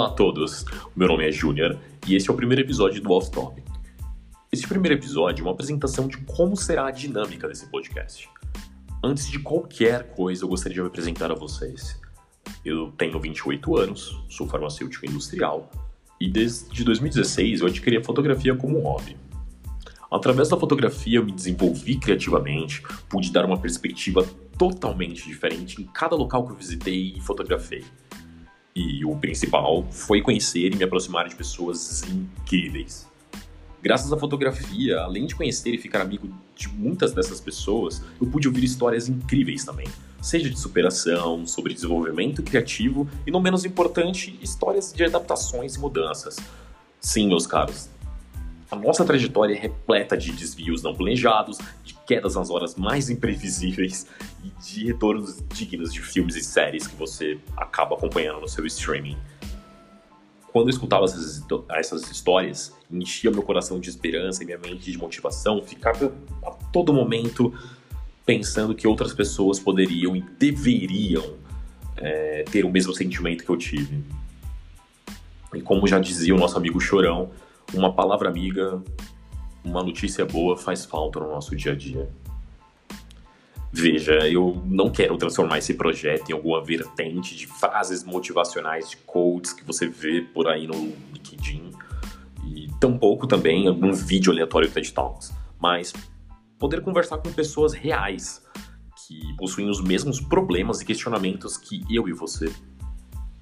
a todos, meu nome é Júnior e esse é o primeiro episódio do Off Topic. Esse primeiro episódio é uma apresentação de como será a dinâmica desse podcast. Antes de qualquer coisa, eu gostaria de me apresentar a vocês. Eu tenho 28 anos, sou farmacêutico industrial e desde 2016 eu adquiri a fotografia como hobby. Através da fotografia eu me desenvolvi criativamente, pude dar uma perspectiva totalmente diferente em cada local que eu visitei e fotografei. E o principal foi conhecer e me aproximar de pessoas incríveis. Graças à fotografia, além de conhecer e ficar amigo de muitas dessas pessoas, eu pude ouvir histórias incríveis também, seja de superação, sobre desenvolvimento criativo e, não menos importante, histórias de adaptações e mudanças. Sim, meus caros, a nossa trajetória é repleta de desvios não planejados, de quedas nas horas mais imprevisíveis e de retornos dignos de filmes e séries que você acaba acompanhando no seu streaming. Quando eu escutava essas, essas histórias, enchia meu coração de esperança e minha mente de motivação, ficava a todo momento pensando que outras pessoas poderiam e deveriam é, ter o mesmo sentimento que eu tive. E como já dizia o nosso amigo Chorão, uma palavra amiga, uma notícia boa faz falta no nosso dia a dia. Veja, eu não quero transformar esse projeto em alguma vertente de frases motivacionais de coaches que você vê por aí no LinkedIn e tampouco também algum vídeo aleatório TED Talks, mas poder conversar com pessoas reais que possuem os mesmos problemas e questionamentos que eu e você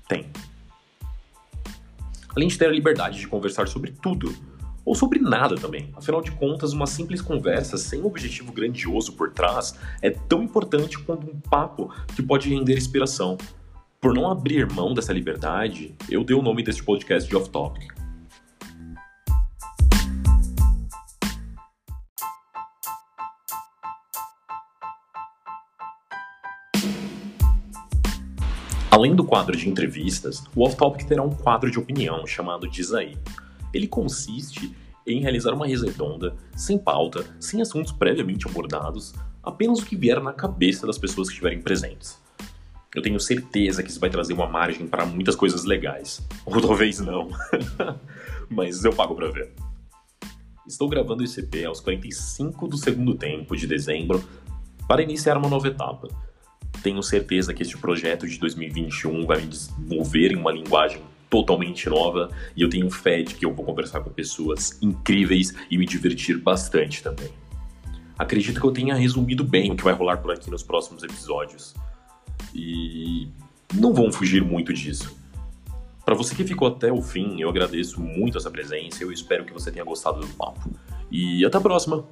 tem além de ter a liberdade de conversar sobre tudo, ou sobre nada também. Afinal de contas, uma simples conversa sem objetivo grandioso por trás é tão importante quanto um papo que pode render inspiração. Por não abrir mão dessa liberdade, eu dei o nome deste podcast de Off Topic. Além do quadro de entrevistas, o Off Topic terá um quadro de opinião chamado Diz Aí. Ele consiste em realizar uma mesa redonda, sem pauta, sem assuntos previamente abordados, apenas o que vier na cabeça das pessoas que estiverem presentes. Eu tenho certeza que isso vai trazer uma margem para muitas coisas legais. Ou talvez não. Mas eu pago para ver. Estou gravando esse EP aos 45 do segundo tempo de dezembro para iniciar uma nova etapa tenho certeza que este projeto de 2021 vai me desenvolver em uma linguagem totalmente nova e eu tenho fé de que eu vou conversar com pessoas incríveis e me divertir bastante também. Acredito que eu tenha resumido bem o que vai rolar por aqui nos próximos episódios. E não vão fugir muito disso. Para você que ficou até o fim, eu agradeço muito essa presença e eu espero que você tenha gostado do papo. E até a próxima!